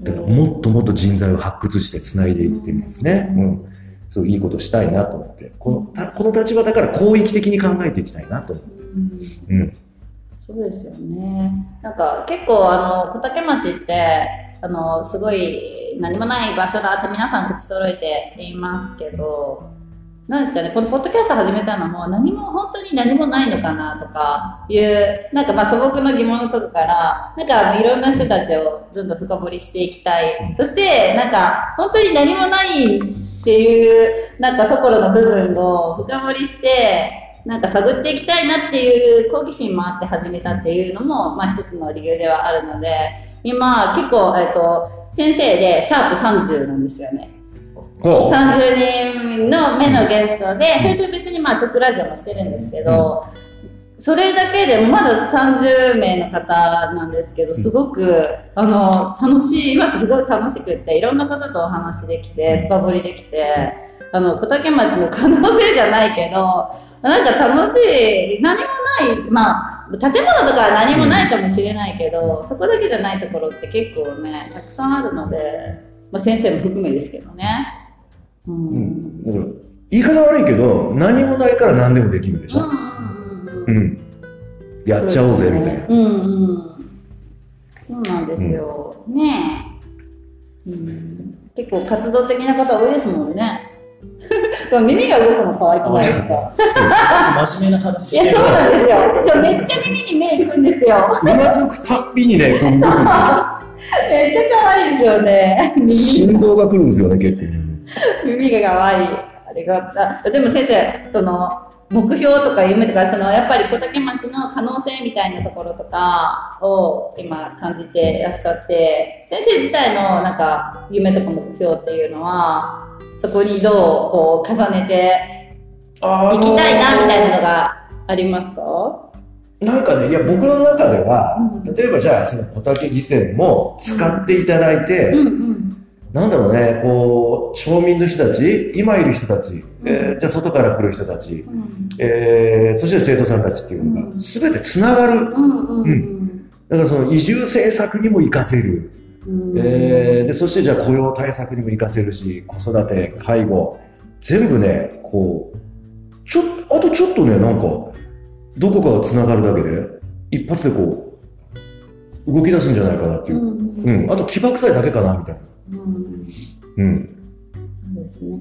だからもっともっと人材を発掘して繋いでいってですね、うん。そういいことしたいなと思って、このたこの立場だから広域的に考えていきたいなと思うんう。うん。そうですよね。なんか結構あの小竹町ってあのすごい何もない場所だって皆さん口揃えて言いますけど、なんですかね、このポッドキャスト始めたのも何も本当に何もないのかなとかいうなんかまあ素朴な疑問のとこからなんかいろんな人たちをどんどん深掘りしていきたい。そしてなんか本当に何もないっていうなんかところの部分を深掘りしてなんか探っていきたいなっていう好奇心もあって始めたっていうのも、まあ一つの理由ではあるので、今結構、えっと、先生でシャープ30なんですよね。ほう。30人の目のゲストで、それと別にまあ直ラジオもしてるんですけど、それだけでもまだ30名の方なんですけど、すごく、あの、楽しい、今すごい楽しくって、いろんな方とお話できて、深掘りできて、あの、小竹町の可能性じゃないけど、なんか楽しい、何もない、まあ、建物とかは何もないかもしれないけど、そこだけじゃないところって結構ね、たくさんあるので、まあ先生も含めですけどね。うん。ううんん。だから、言い方悪いけど、何もないから何でもできるでしょ。うんうんうん。うん。やっちゃおうぜ、みたいな。うんうん。そうなんですよ。ねえ、うん。結構活動的な方多いですもんね。<laughs> でも耳が動くの可愛くないですか？真面目な話いや、してるそうなんですよ。そうめっちゃ耳に目いくんですよ。<laughs> うなずくたんびにね、<laughs> めっちゃ可愛いですよね。耳振動が来るんですよね、結構。耳が可愛い。ありが。でも先生、その、目標とか夢とか、その、やっぱり小竹町の可能性みたいなところとかを今感じていらっしゃって、先生自体のなんか夢とか目標っていうのは、そこにどうこう重ねてあいきたいなみたいなのがありますか？なんかね、いや、僕の中では、うん例えばじゃあ、その小竹義船も使っていただいて、うんうん。なんだろうね、こう、町民の人たち、今いる人たち、えーじゃあ外から来る人たち、うんえーそして生徒さんたちっていうのが、うんすべて繋がる。うんだからその移住政策にも活かせる。うん。えーで、そしてじゃあ雇用対策にも活かせるし、子育て、介護、全部ね、こう、ちょっと、あとちょっとね、なんか、どこかが繋がるだけで、一発でこう、動き出すんじゃないかなっていうう。んうん。あと起爆剤だけかな、みたいな。うんうん。そうですね。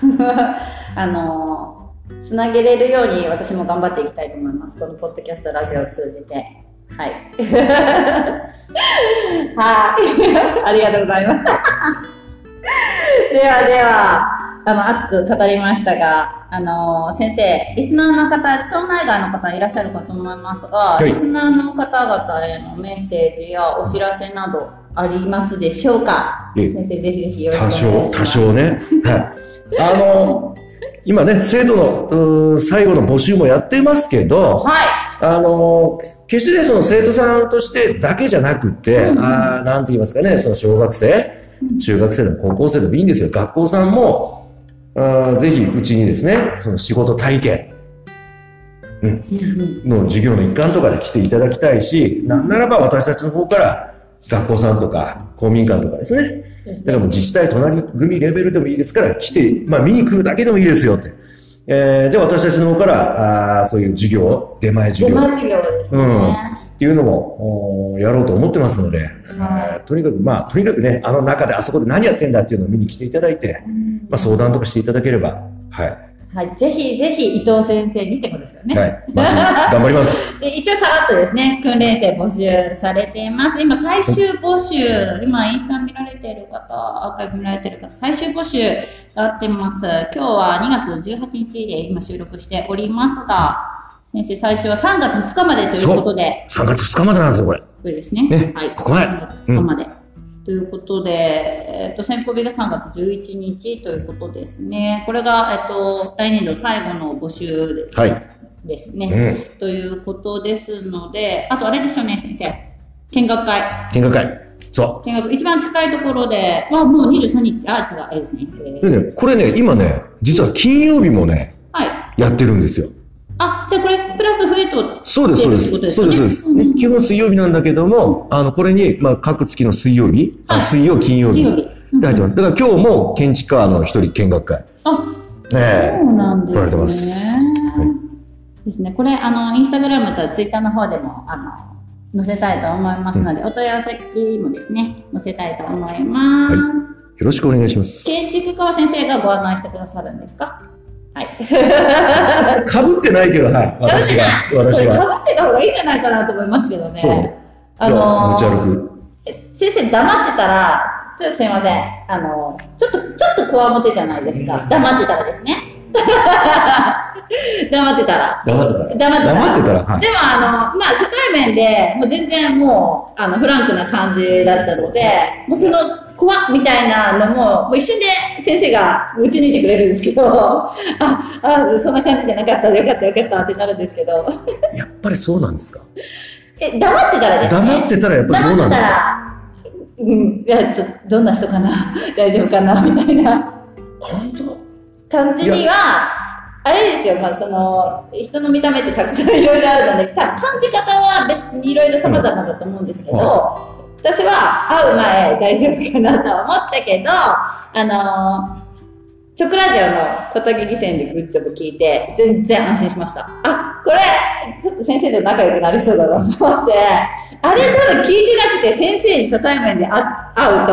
<laughs> あの、つなげれるように私も頑張っていきたいと思います。このポッドキャスト、ラジオを通じて。はい。<laughs> はい。<laughs> ありがとうございます。ではでは、あの、熱く語りましたが、あの、先生、リスナーの方、町内外の方いらっしゃるかと思いますが、いリスナーの方々へのメッセージやお知らせなどありますでしょうか？ええ先生、ぜひぜひよろしくお多少、多願いします。少ね。はい。あの、今ね、生徒の最後の募集もやってますけど、はい。あの、決してね、その生徒さんとしてだけじゃなくって、うんあーなんて言いますかね、その小学生、中学生でも高校生でもいいんですよ。学校さんも、あーぜひうちにですね、その仕事体験の授業の一環とかで来ていただきたいし、なんならば私たちの方から学校さんとか公民館とかですね、だからもう自治体隣組レベルでもいいですから来て、まあ見に来るだけでもいいですよって。えー、じゃあ私たちの方から、あーそういう授業、出前授業。出前授業ですね。うん。っていうのも、おやろうと思ってますので、えーとにかく、まあ、とにかくね、あの中であそこで何やってんだっていうのを見に来ていただいて、うん。まあ、相談とかしていただければ、はい。はい。ぜひぜひ伊藤先生にってことですよね。はい。まあ、頑張ります。<laughs> で一応さらっとですね、訓練生募集されています。今最終募集、今インスタ見られている方、アーカイブ見られている方、最終募集があってます。今日は2月18日で今収録しておりますが、先生最初は3月2日までということで、3月2日までなんですよ、これ。これですね。ねはい。ここまで3月2日まで。ということで、えっ、と、先行日が3月11日ということですね。これが、えっ、と、来年度最後の募集はい。ですね。うん。ということですので、あとあれですよね、先生。見学会。見学会。そ見学、一番近いところで、まあもう23日、あ、違う、あれですね。でね、これね、今ね、実は金曜日もね、はい。やってるんですよ。あ、じゃあこれ、プラス増えと、そうです、そうです。そうです、そうです。うんね基本水曜日なんだけども、あの、これに、まあ、各月の水曜日、はいあ水曜、金曜日。金曜日。で入ってます。だから今日も建築家の一人見学会。あ、ねえそうなんですね。来られてますはいですね。これ、あの、インスタグラムとツイッターの方でも、あの、載せたいと思いますので、お問い合わせ先もですね、載せたいと思います。よろしくお願いします。建築家は先生がご案内してくださるんですか？はい。<laughs> かぶってないけど、はい。私が、私これ、が。かぶってた方がいいんじゃないかなと思いますけどね。そう。あの持ち歩く。先生黙ってたら、ちょっとすいません。あの、ちょっと、ちょっとこわもてじゃないですか。黙ってたらですね。<laughs> 黙ってたら。黙ってたら。黙ってたら。黙ってたら、はい。でもあの、まあ、初対面で、もう全然もう、あの、フランクな感じだったので、もうその、怖っみたいなのも、もう一瞬で先生が打ち抜いてくれるんですけど、<laughs> あ、あ、そんな感じじゃなかった、よかった、よかったってなるんですけど、やっぱりそうなんですか？<laughs> え、黙ってたらですね。黙ってたらやっぱりそうなんですか？黙ってたら、うん、いや、ちょどんな人かな？<laughs> 大丈夫かな？みたいな。本当？感じには、あれですよ、まあ、その、人の見た目ってたくさんいろいろあるので、た感じ方はいろいろ様々だと思うんですけど、うん私は会う前大丈夫かなとは思ったけど、あのチョクラジオの小竹義戦でグッジョブ聞いて、全然安心しました。あ、これ、ちょっと先生と仲良くなりそうだなと思って、あれ多分聞いてなくて先生に初対面で会会うと、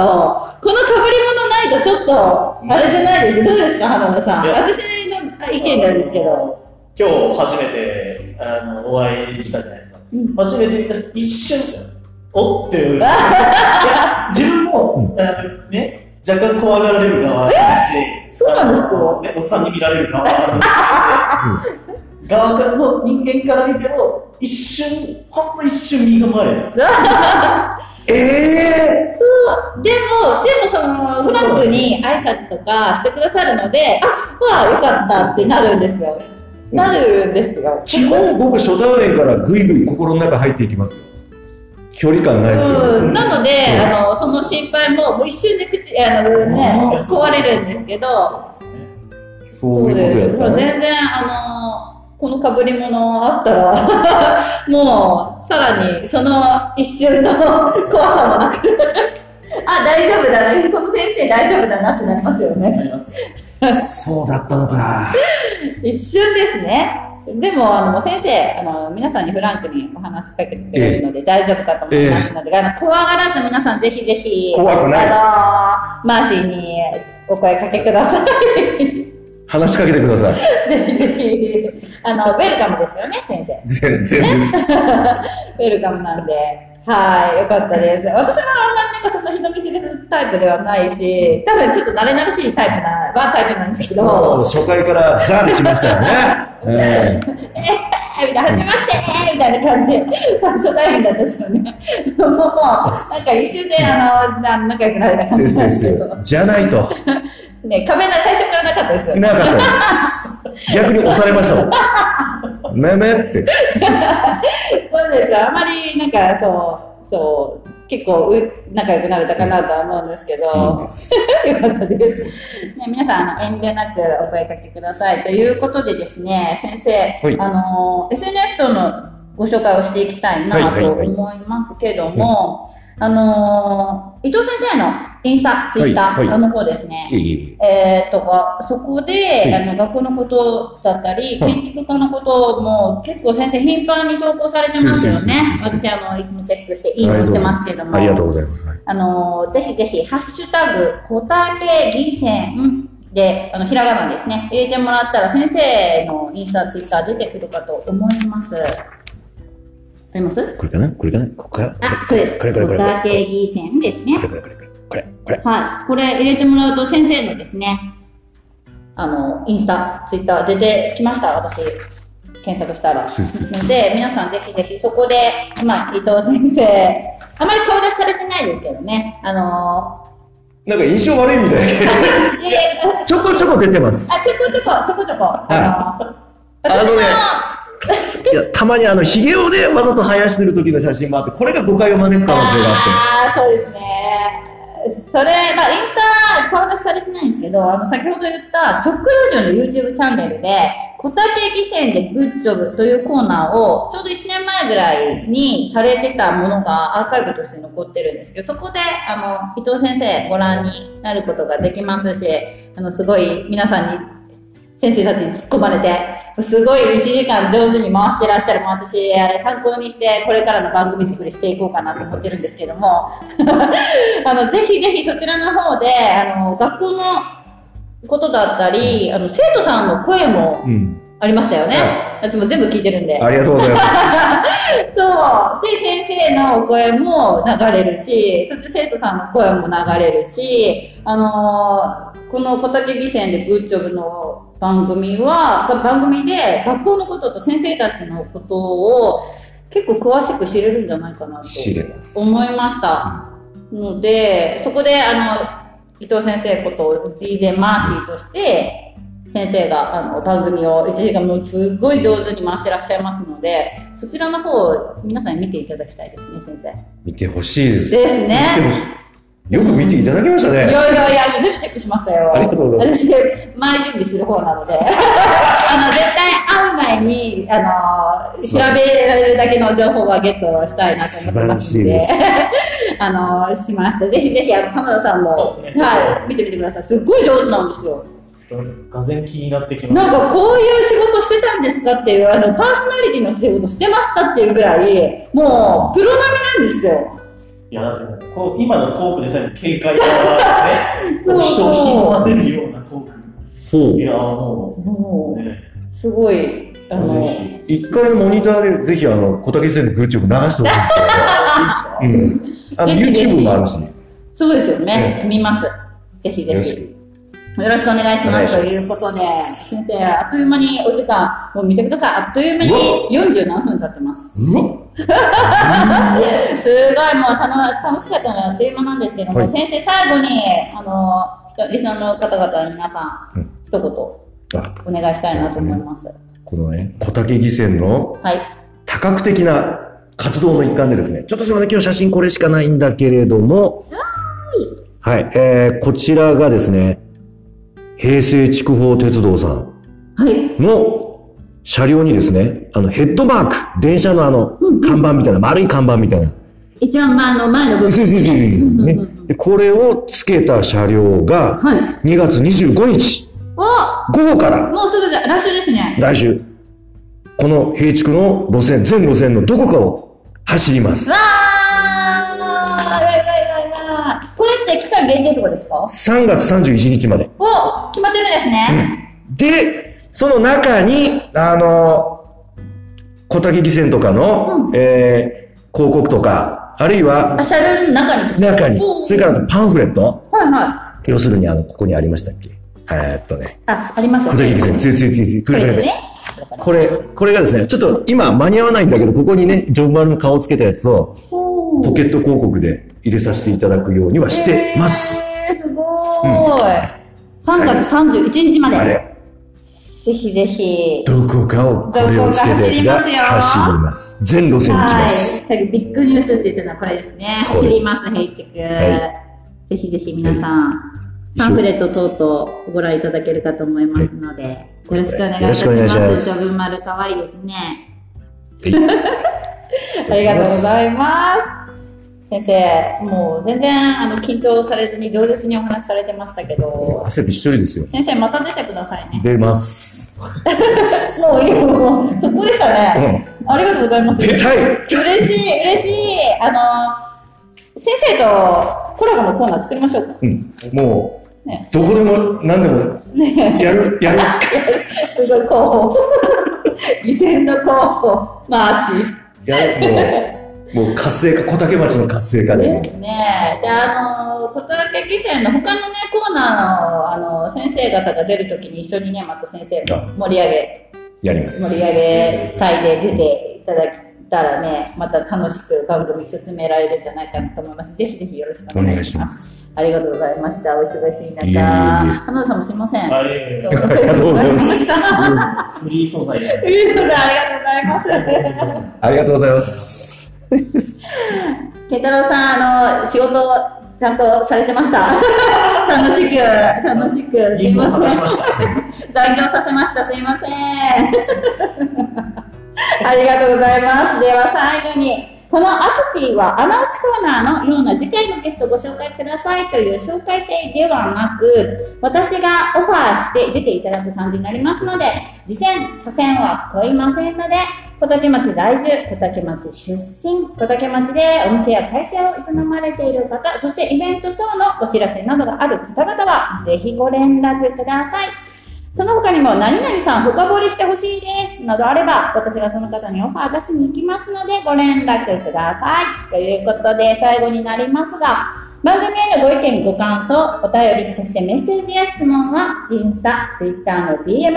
この被り物ないとちょっと、あれじゃないですどうですか、花村さん。私の意見なんですけど。今日初めてあのお会いしたじゃないですか。うん初めて一瞬ですよ。おっていう。いや、自分も、あのね、若干怖がられる側だし、そうなんですか？ね、おっさんに見られる側側からの人間から見ても、一瞬、ほんの一瞬身構える。ええそう、でも、でもその、フランクに挨拶とかしてくださるので、あ、まあよかったってなるんですよ。なるんですよ。基本僕初対面からぐいぐい心の中入っていきますよ。距離感ないですよ。うん、なので、うんあの、その心配も、もう一瞬で口、あのね、壊れるんですけど、そういうことやったね。全然、あの、この被り物あったら、<laughs> もう、さらに、その一瞬の怖さもなく、<laughs> あ、大丈夫だな、この先生大丈夫だなってなりますよね。そうだったのか。<laughs> 一瞬ですね。でも、あの、先生、あの、皆さんにフランクにお話しかけてるので大丈夫かと思いますので、あの、怖がらず皆さんぜひぜひ、怖くないあの、マーシーにお声かけください。話しかけてください。ぜひぜひ、あの、ウェルカムですよね、先生。全然です。<laughs> ウェルカムなんで、はい、よかったです。私はあんまりなんかそんな人見知りするタイプではないし、多分ちょっと慣れ慣れしいタイプな、ワンタイプなんですけど、初回からザーで来ましたよね。<laughs> ええみたいな、はじめましてみたいな感じで、初対面だったんですよね。もう、もう、なんか一瞬で、あの、な仲良くなれたえ感じなんですけど。じゃないと。<laughs> ね、壁な、最初からなかったですよね。なかったです。逆に押されましたもん。<laughs> めめって。そうです。あまり、なんか、そう、そう、結構う、仲良くなれたかなとは思うんですけど、いいです。よかったです。ね、皆さん、あの、遠慮なくお声かけください。ということでですね、先生、はいあの、SNS とのご紹介をしていきたいなと思いますけども、あの、伊藤先生のインスタ、ツイッタはいはいーの方ですね。いえー、とか、そこで、いあの、学校のことだったり、はい建築家のことも結構先生頻繁に投稿されてますよね。私はもういつもチェックして、えいいのしてますけども。ありがとうございます。はいあの、ぜひぜひ、ハッシュタグ、小竹義線で、あの、ひらがなですね、入れてもらったら先生のインスタ、ツイッター出てくるかと思います。あります？これかな？これかな？ここから？あ、そうです。これこれこれ。小竹義線ですねこ。れこれこれこれ。これ。はい。これ入れてもらうと先生のですね、あの、インスタ、ツイッター出てきました、私。検索したら。ので、皆さんぜひぜひそこで、まあ、伊藤先生、あまり顔出しされてないですけどね、あのなんか印象悪いみたい。ちょこちょこ出てます。あ、ちょこちょこ、ちょこちょこ。あのー、あのね私いや、たまにあの、髭をね、わざと生やしてる時の写真もあって、これが誤解を招く可能性があああ、そうですね。それ、まあ、インスタ顔出しされてないんですけど、あの、先ほど言った、チョックラジオの YouTube チャンネルで、小竹義線でグッジョブというコーナーを、ちょうど1年前ぐらいにされてたものがアーカイブとして残ってるんですけど、そこで、あの、伊藤先生ご覧になることができますし、あの、すごい皆さんに先生たちに突っ込まれて、すごい1時間上手に回してらっしゃるもん私、あれ参考にして、これからの番組作りしていこうかなと思ってるんですけども、<laughs> あの、ぜひぜひそちらの方で、あの、学校のことだったり、あの、生徒さんの声もうん。ありましたよね。は私も全部聞いてるんで。ありがとうございます。<laughs> そう。で、先生のお声も流れるし、そして生徒さんの声も流れるし、あのーこの小竹義線でグッジョブの番組は、番組で学校のことと先生たちのことを結構詳しく知れるんじゃないかなと。思いました。ので、そこで、あの、伊藤先生こと DJ マーシーとして、先生があの番組を1時間もうすごい上手に回してらっしゃいますので、そちらの方を皆さんに見ていただきたいですね、先生。見てほしいです。ですねよく見ていただきましたいやね。いやいや、全部チェックしましたよ。ありがとうござい私、前準備する方なので。<laughs> あの、絶対会う前に、あの、調べられるだけの情報はゲットしたいなと思ってますので。素晴 <laughs> あの、しました。ぜひぜひ、あの、浜田さんも、そうですねはい、見てみてください。すっごい上手なんですよ。がぜん気になってきまなんした。かこういう仕事してたんですかっていう、あの、パーソナリティの仕事してましたっていうぐらい、もう、プロ並みなんですよ。いや、だってもうこう今のトークでさえ軽快なね、人を引き込ませるようなトーク。ほいや、ももう、ね、う、すごい。一回のモニターでぜひあの、小竹先生のグッチョブ流してほしいんですけど。うん。あの、YouTube もあるし。そうですよね。見ます。ぜひぜよろしひ。く。よろしくお願いします。ということで、先生、あっという間にお時間、もう見てください。あっという間に40何分経ってます。うわすごいもう楽楽しかったのであっという間なんですけども、はい先生最後に、あの、リスナーの方々に皆さん、うん一言あ、お願いしたいなと思います。このね、小竹義線のはい。多角的な活動の一環でですね、ちょっとすみません、今日写真これしかないんだけれども、はい、えー、こちらがですね、平成筑豊鉄道さんはい。の車両にですね、あの、ヘッドマーク、電車のあの看板みたいな、丸い看板みたいな。一番前の前の部分。そうそうそうそうそうね。で、これをつけた車両が、はい。2月25日、お午後からもうすぐじゃ、来週ですね。来週、この平地区の路線、全路線のどこかを走ります。わーれって期間限定とかですか？3月31日まで。お決まってるんですね。で、その中に、あの、小竹義線とかの、うんえー広告とか、あるいはあ、車両の中に。中にお、それからパンフレット、はいはい。要するにあの、ここにありましたっけ？えーっとね、あ、ありますよ小竹義線、ね。ついついついつい、これね。これ、これがですね、ちょっと今間に合わないんだけど、ここにね、ジョンマルの顔をつけたやつを、ポポケット広告で入れさせていただくようにはしてます。えー、すごーい。3月31日まで。ぜひぜひ。どこかをこれをつけたやつが走走ります。全路線行きはい。ます。さっきビッグニュースって言ってたのはこれですね。走ります、ヘイチク。はぜひぜひ皆さん、パンフレット等々ご覧いただけるかと思いますので、よろしくお願いいたしよろしくお願いしま。ますすジョブ丸かわいいですね。はい <laughs> ありがとうございます。先生、もう全然あの緊張されずに上手にお話しされてましたけど、汗びっしょりですよ。先生また出てくださいね。出ます。もういいよ、もう、そこでしたね。ありがとうございます。出たい嬉しい、嬉しい。あの、先生とコラボのコーナー作りましょうか。うん。もねう、どこでも何でもねやる、やる。すごい候補。<laughs> 偽善の候補。まあ、やる。もう、もう活性化、小竹町の活性化で。ですね。で、あの、小竹汽船の他のね、コーナーの、あの、先生方が出るときに一緒にね、また先生と盛り上げ、やります。盛り上げ会で出ていただけたらね、また楽しく番組進められるんじゃないかなと思います。ぜひぜひよろしくお願いします。ありがとうございました。お忙しい中。いえいえ花田さんもすいません。ありがとうございます。フリー素材で。嬉しいですありがとうございます。<laughs> ありがとうございます。<laughs> ケンタロウさん、あの、仕事、ちゃんとされてました？<laughs> 楽しく、楽しく、すいません。残業させました。すいません。<laughs> ありがとうございます。では最後に、このアクティはアナウンスコーナーのような次回のゲストをご紹介くださいという紹介制ではなく、私がオファーして出ていただく感じになりますので、次戦、他戦は問いませんので、小竹町在住、小竹町出身、小竹町でお店や会社を営まれている方、そしてイベント等のお知らせなどがある方々は、ぜひご連絡ください。その他にも、何々さん深掘りしてほしいです。などあれば、私がその方にオファー出しに行きますので、ご連絡ください。ということで、最後になりますが、番組へのご意見、ご感想、お便り、そしてメッセージや質問は、インスタ、ツイッターの DM、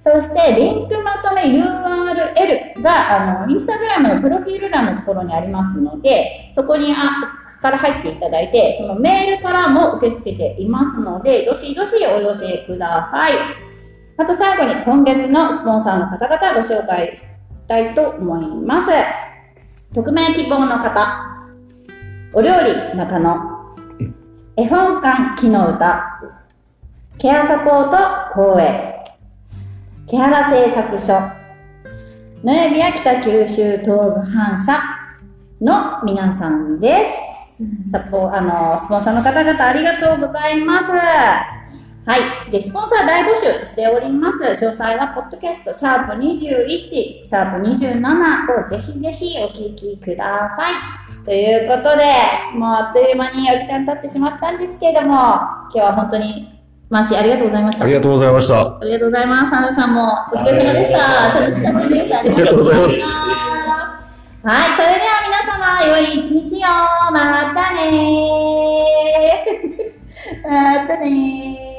そして、リンクまとめ URL が、あの、インスタグラムのプロフィール欄のところにありますので、そこに、あ、から入っていただいて、そのメールからも受け付けていますので、どしどしお寄せください。また最後に今月のスポンサーの方々ご紹介したいと思います。匿名希望の方、お料理中野、絵本館木の歌、ケアサポート公営、木原製作所、野エビア北九州東部反社。の皆さんです。サポあの、スポンサーの方々ありがとうございます。はい。で、スポンサー大募集しております。詳細は、ポッドキャスト、シャープ21、シャープ27をぜひぜひお聞きください。ということで、もうあっという間にお時間経ってしまったんですけれども、今日は本当に、マーシーありがとうございました。ありがとうございました。ありがとうございます。サンダさんもお疲れ様でした。楽しかったです。ありがとうございます。はい、それでは皆様、良い一日を。またねー。またねー。